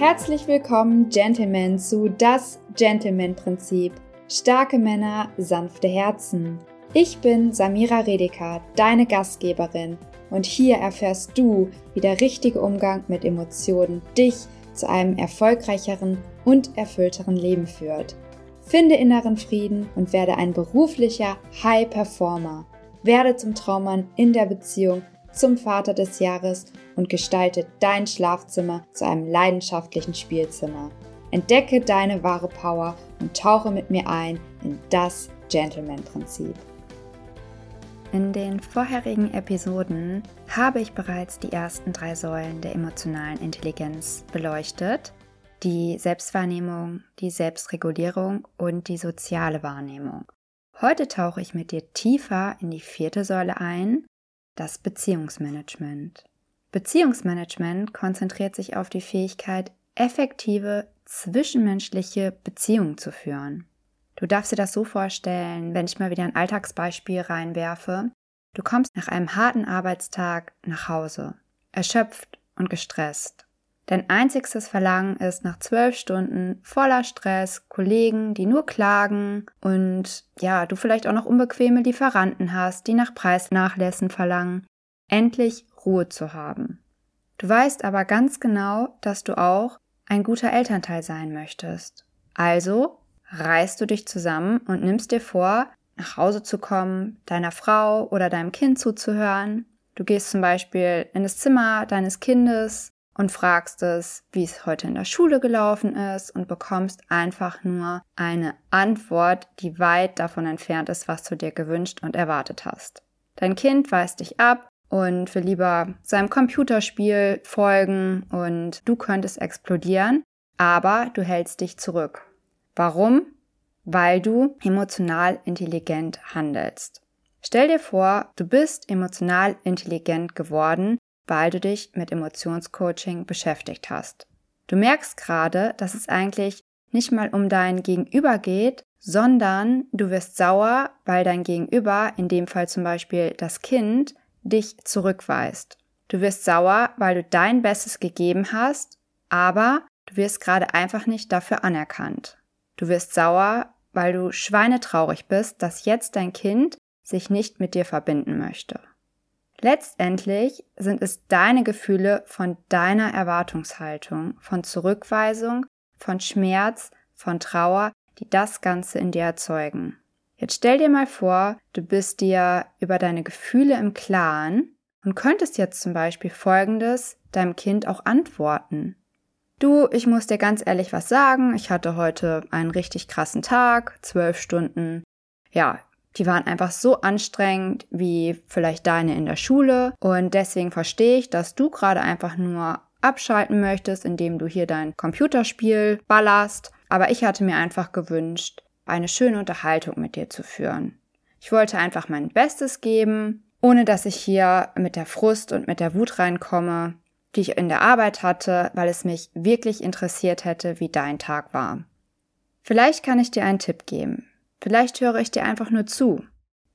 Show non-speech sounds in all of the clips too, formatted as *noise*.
Herzlich willkommen, Gentlemen, zu Das Gentleman-Prinzip. Starke Männer, sanfte Herzen. Ich bin Samira Redeker, deine Gastgeberin, und hier erfährst du, wie der richtige Umgang mit Emotionen dich zu einem erfolgreicheren und erfüllteren Leben führt. Finde inneren Frieden und werde ein beruflicher High Performer. Werde zum Traummann in der Beziehung zum Vater des Jahres und gestalte dein Schlafzimmer zu einem leidenschaftlichen Spielzimmer. Entdecke deine wahre Power und tauche mit mir ein in das Gentleman-Prinzip. In den vorherigen Episoden habe ich bereits die ersten drei Säulen der emotionalen Intelligenz beleuchtet. Die Selbstwahrnehmung, die Selbstregulierung und die soziale Wahrnehmung. Heute tauche ich mit dir tiefer in die vierte Säule ein das Beziehungsmanagement. Beziehungsmanagement konzentriert sich auf die Fähigkeit, effektive zwischenmenschliche Beziehungen zu führen. Du darfst dir das so vorstellen, wenn ich mal wieder ein Alltagsbeispiel reinwerfe. Du kommst nach einem harten Arbeitstag nach Hause, erschöpft und gestresst. Dein einzigstes Verlangen ist nach zwölf Stunden voller Stress, Kollegen, die nur klagen und ja, du vielleicht auch noch unbequeme Lieferanten hast, die nach Preisnachlässen verlangen, endlich Ruhe zu haben. Du weißt aber ganz genau, dass du auch ein guter Elternteil sein möchtest. Also reißt du dich zusammen und nimmst dir vor, nach Hause zu kommen, deiner Frau oder deinem Kind zuzuhören. Du gehst zum Beispiel in das Zimmer deines Kindes und fragst es, wie es heute in der Schule gelaufen ist und bekommst einfach nur eine Antwort, die weit davon entfernt ist, was du dir gewünscht und erwartet hast. Dein Kind weist dich ab und will lieber seinem Computerspiel folgen und du könntest explodieren, aber du hältst dich zurück. Warum? Weil du emotional intelligent handelst. Stell dir vor, du bist emotional intelligent geworden, weil du dich mit Emotionscoaching beschäftigt hast. Du merkst gerade, dass es eigentlich nicht mal um dein Gegenüber geht, sondern du wirst sauer, weil dein Gegenüber, in dem Fall zum Beispiel das Kind, dich zurückweist. Du wirst sauer, weil du dein Bestes gegeben hast, aber du wirst gerade einfach nicht dafür anerkannt. Du wirst sauer, weil du schweinetraurig bist, dass jetzt dein Kind sich nicht mit dir verbinden möchte. Letztendlich sind es deine Gefühle von deiner Erwartungshaltung, von Zurückweisung, von Schmerz, von Trauer, die das Ganze in dir erzeugen. Jetzt stell dir mal vor, du bist dir über deine Gefühle im Klaren und könntest jetzt zum Beispiel Folgendes deinem Kind auch antworten. Du, ich muss dir ganz ehrlich was sagen, ich hatte heute einen richtig krassen Tag, zwölf Stunden. Ja, die waren einfach so anstrengend wie vielleicht deine in der Schule. Und deswegen verstehe ich, dass du gerade einfach nur abschalten möchtest, indem du hier dein Computerspiel ballerst. Aber ich hatte mir einfach gewünscht, eine schöne Unterhaltung mit dir zu führen. Ich wollte einfach mein Bestes geben, ohne dass ich hier mit der Frust und mit der Wut reinkomme, die ich in der Arbeit hatte, weil es mich wirklich interessiert hätte, wie dein Tag war. Vielleicht kann ich dir einen Tipp geben. Vielleicht höre ich dir einfach nur zu.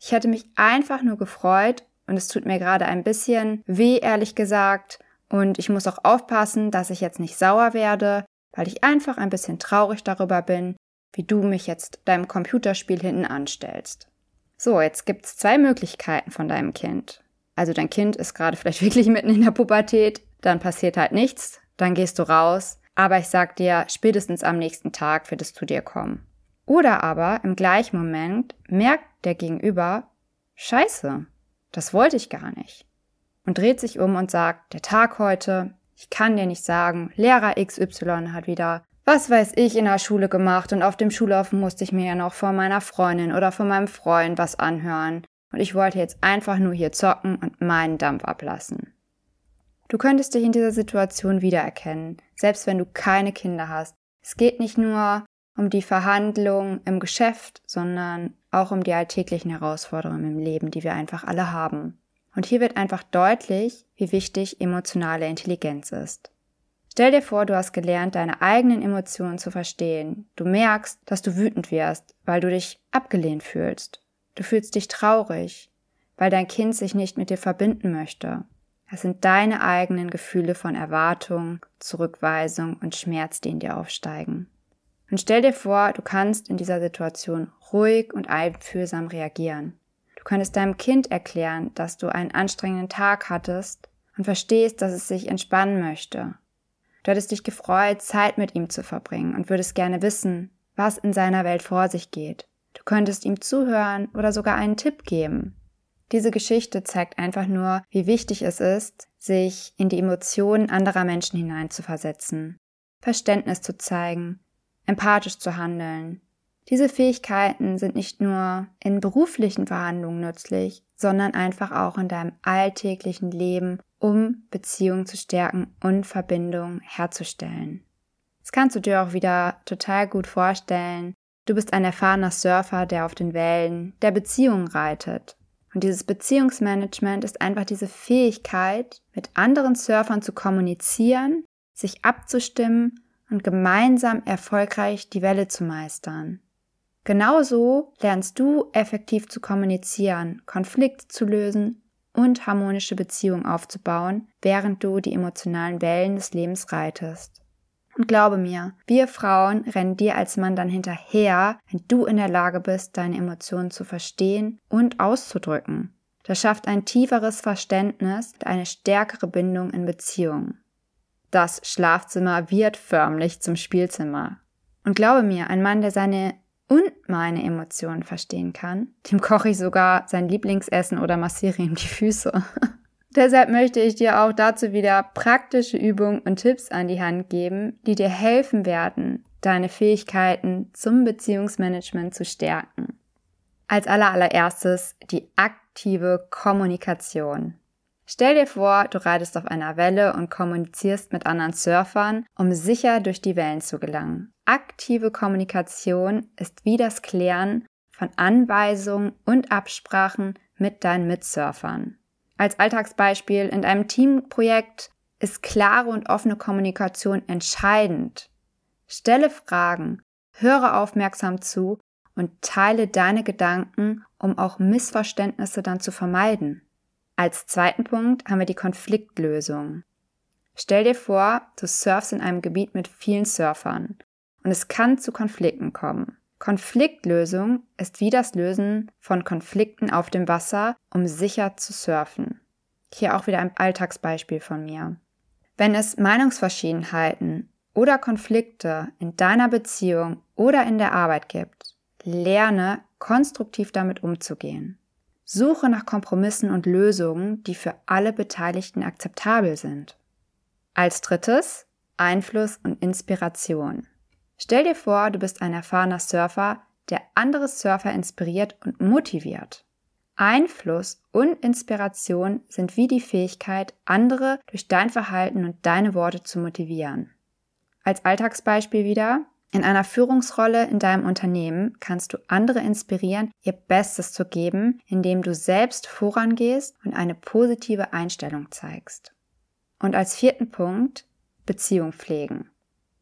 Ich hätte mich einfach nur gefreut und es tut mir gerade ein bisschen weh, ehrlich gesagt. Und ich muss auch aufpassen, dass ich jetzt nicht sauer werde, weil ich einfach ein bisschen traurig darüber bin, wie du mich jetzt deinem Computerspiel hinten anstellst. So, jetzt gibt's zwei Möglichkeiten von deinem Kind. Also dein Kind ist gerade vielleicht *laughs* wirklich mitten in der Pubertät, dann passiert halt nichts, dann gehst du raus, aber ich sag dir, spätestens am nächsten Tag wird es zu dir kommen. Oder aber im gleichen Moment merkt der Gegenüber, Scheiße, das wollte ich gar nicht. Und dreht sich um und sagt, der Tag heute, ich kann dir nicht sagen, Lehrer XY hat wieder, was weiß ich, in der Schule gemacht und auf dem Schulhof musste ich mir ja noch von meiner Freundin oder von meinem Freund was anhören. Und ich wollte jetzt einfach nur hier zocken und meinen Dampf ablassen. Du könntest dich in dieser Situation wiedererkennen, selbst wenn du keine Kinder hast. Es geht nicht nur um die Verhandlung im Geschäft, sondern auch um die alltäglichen Herausforderungen im Leben, die wir einfach alle haben. Und hier wird einfach deutlich, wie wichtig emotionale Intelligenz ist. Stell dir vor, du hast gelernt, deine eigenen Emotionen zu verstehen. Du merkst, dass du wütend wirst, weil du dich abgelehnt fühlst. Du fühlst dich traurig, weil dein Kind sich nicht mit dir verbinden möchte. Das sind deine eigenen Gefühle von Erwartung, Zurückweisung und Schmerz, die in dir aufsteigen. Und stell dir vor, du kannst in dieser Situation ruhig und einfühlsam reagieren. Du könntest deinem Kind erklären, dass du einen anstrengenden Tag hattest und verstehst, dass es sich entspannen möchte. Du hättest dich gefreut, Zeit mit ihm zu verbringen und würdest gerne wissen, was in seiner Welt vor sich geht. Du könntest ihm zuhören oder sogar einen Tipp geben. Diese Geschichte zeigt einfach nur, wie wichtig es ist, sich in die Emotionen anderer Menschen hineinzuversetzen, Verständnis zu zeigen, empathisch zu handeln, diese Fähigkeiten sind nicht nur in beruflichen Verhandlungen nützlich, sondern einfach auch in deinem alltäglichen Leben, um Beziehungen zu stärken und Verbindungen herzustellen. Das kannst du dir auch wieder total gut vorstellen. Du bist ein erfahrener Surfer, der auf den Wellen der Beziehungen reitet. Und dieses Beziehungsmanagement ist einfach diese Fähigkeit, mit anderen Surfern zu kommunizieren, sich abzustimmen und gemeinsam erfolgreich die Welle zu meistern. Genauso lernst du effektiv zu kommunizieren, Konflikte zu lösen und harmonische Beziehungen aufzubauen, während du die emotionalen Wellen des Lebens reitest. Und glaube mir, wir Frauen rennen dir als Mann dann hinterher, wenn du in der Lage bist, deine Emotionen zu verstehen und auszudrücken. Das schafft ein tieferes Verständnis und eine stärkere Bindung in Beziehungen. Das Schlafzimmer wird förmlich zum Spielzimmer. Und glaube mir, ein Mann, der seine und meine Emotionen verstehen kann, dem koche ich sogar sein Lieblingsessen oder massiere ihm die Füße. *laughs* Deshalb möchte ich dir auch dazu wieder praktische Übungen und Tipps an die Hand geben, die dir helfen werden, deine Fähigkeiten zum Beziehungsmanagement zu stärken. Als allererstes die aktive Kommunikation. Stell dir vor, du reitest auf einer Welle und kommunizierst mit anderen Surfern, um sicher durch die Wellen zu gelangen. Aktive Kommunikation ist wie das Klären von Anweisungen und Absprachen mit deinen Mitsurfern. Als Alltagsbeispiel in einem Teamprojekt ist klare und offene Kommunikation entscheidend. Stelle Fragen, höre aufmerksam zu und teile deine Gedanken, um auch Missverständnisse dann zu vermeiden. Als zweiten Punkt haben wir die Konfliktlösung. Stell dir vor, du surfst in einem Gebiet mit vielen Surfern und es kann zu Konflikten kommen. Konfliktlösung ist wie das Lösen von Konflikten auf dem Wasser, um sicher zu surfen. Hier auch wieder ein Alltagsbeispiel von mir. Wenn es Meinungsverschiedenheiten oder Konflikte in deiner Beziehung oder in der Arbeit gibt, lerne konstruktiv damit umzugehen. Suche nach Kompromissen und Lösungen, die für alle Beteiligten akzeptabel sind. Als drittes Einfluss und Inspiration. Stell dir vor, du bist ein erfahrener Surfer, der andere Surfer inspiriert und motiviert. Einfluss und Inspiration sind wie die Fähigkeit, andere durch dein Verhalten und deine Worte zu motivieren. Als Alltagsbeispiel wieder, in einer Führungsrolle in deinem Unternehmen kannst du andere inspirieren, ihr Bestes zu geben, indem du selbst vorangehst und eine positive Einstellung zeigst. Und als vierten Punkt Beziehung pflegen.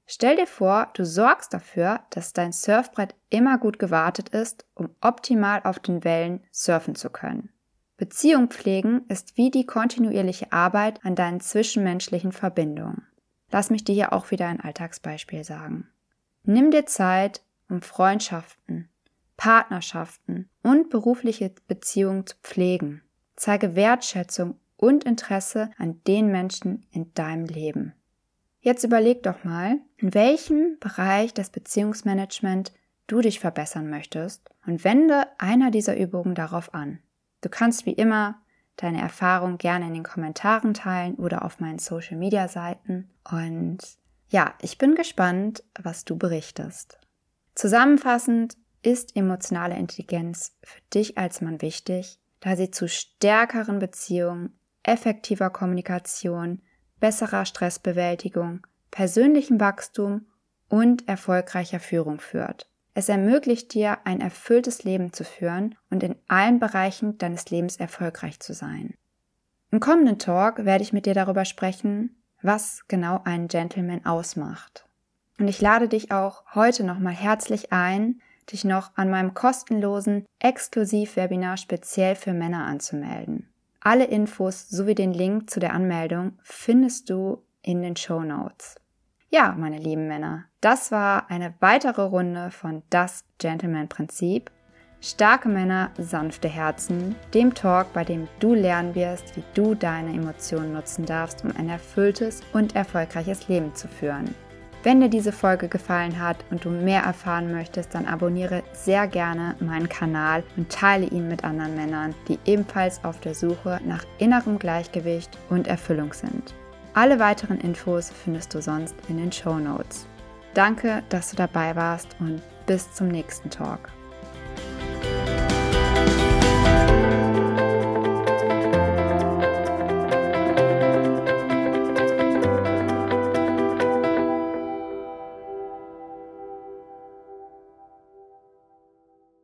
Stell dir vor, du sorgst dafür, dass dein Surfbrett immer gut gewartet ist, um optimal auf den Wellen surfen zu können. Beziehung pflegen ist wie die kontinuierliche Arbeit an deinen zwischenmenschlichen Verbindungen. Lass mich dir hier auch wieder ein Alltagsbeispiel sagen. Nimm dir Zeit, um Freundschaften, Partnerschaften und berufliche Beziehungen zu pflegen. Zeige Wertschätzung und Interesse an den Menschen in deinem Leben. Jetzt überleg doch mal, in welchem Bereich des Beziehungsmanagement du dich verbessern möchtest und wende einer dieser Übungen darauf an. Du kannst wie immer deine Erfahrung gerne in den Kommentaren teilen oder auf meinen Social Media Seiten und ja, ich bin gespannt, was du berichtest. Zusammenfassend ist emotionale Intelligenz für dich als Mann wichtig, da sie zu stärkeren Beziehungen, effektiver Kommunikation, besserer Stressbewältigung, persönlichem Wachstum und erfolgreicher Führung führt. Es ermöglicht dir, ein erfülltes Leben zu führen und in allen Bereichen deines Lebens erfolgreich zu sein. Im kommenden Talk werde ich mit dir darüber sprechen, was genau einen Gentleman ausmacht. Und ich lade dich auch heute nochmal herzlich ein, dich noch an meinem kostenlosen Exklusiv-Webinar speziell für Männer anzumelden. Alle Infos sowie den Link zu der Anmeldung findest du in den Show Notes. Ja, meine lieben Männer, das war eine weitere Runde von Das Gentleman-Prinzip. Starke Männer, sanfte Herzen, dem Talk, bei dem du lernen wirst, wie du deine Emotionen nutzen darfst, um ein erfülltes und erfolgreiches Leben zu führen. Wenn dir diese Folge gefallen hat und du mehr erfahren möchtest, dann abonniere sehr gerne meinen Kanal und teile ihn mit anderen Männern, die ebenfalls auf der Suche nach innerem Gleichgewicht und Erfüllung sind. Alle weiteren Infos findest du sonst in den Show Notes. Danke, dass du dabei warst und bis zum nächsten Talk.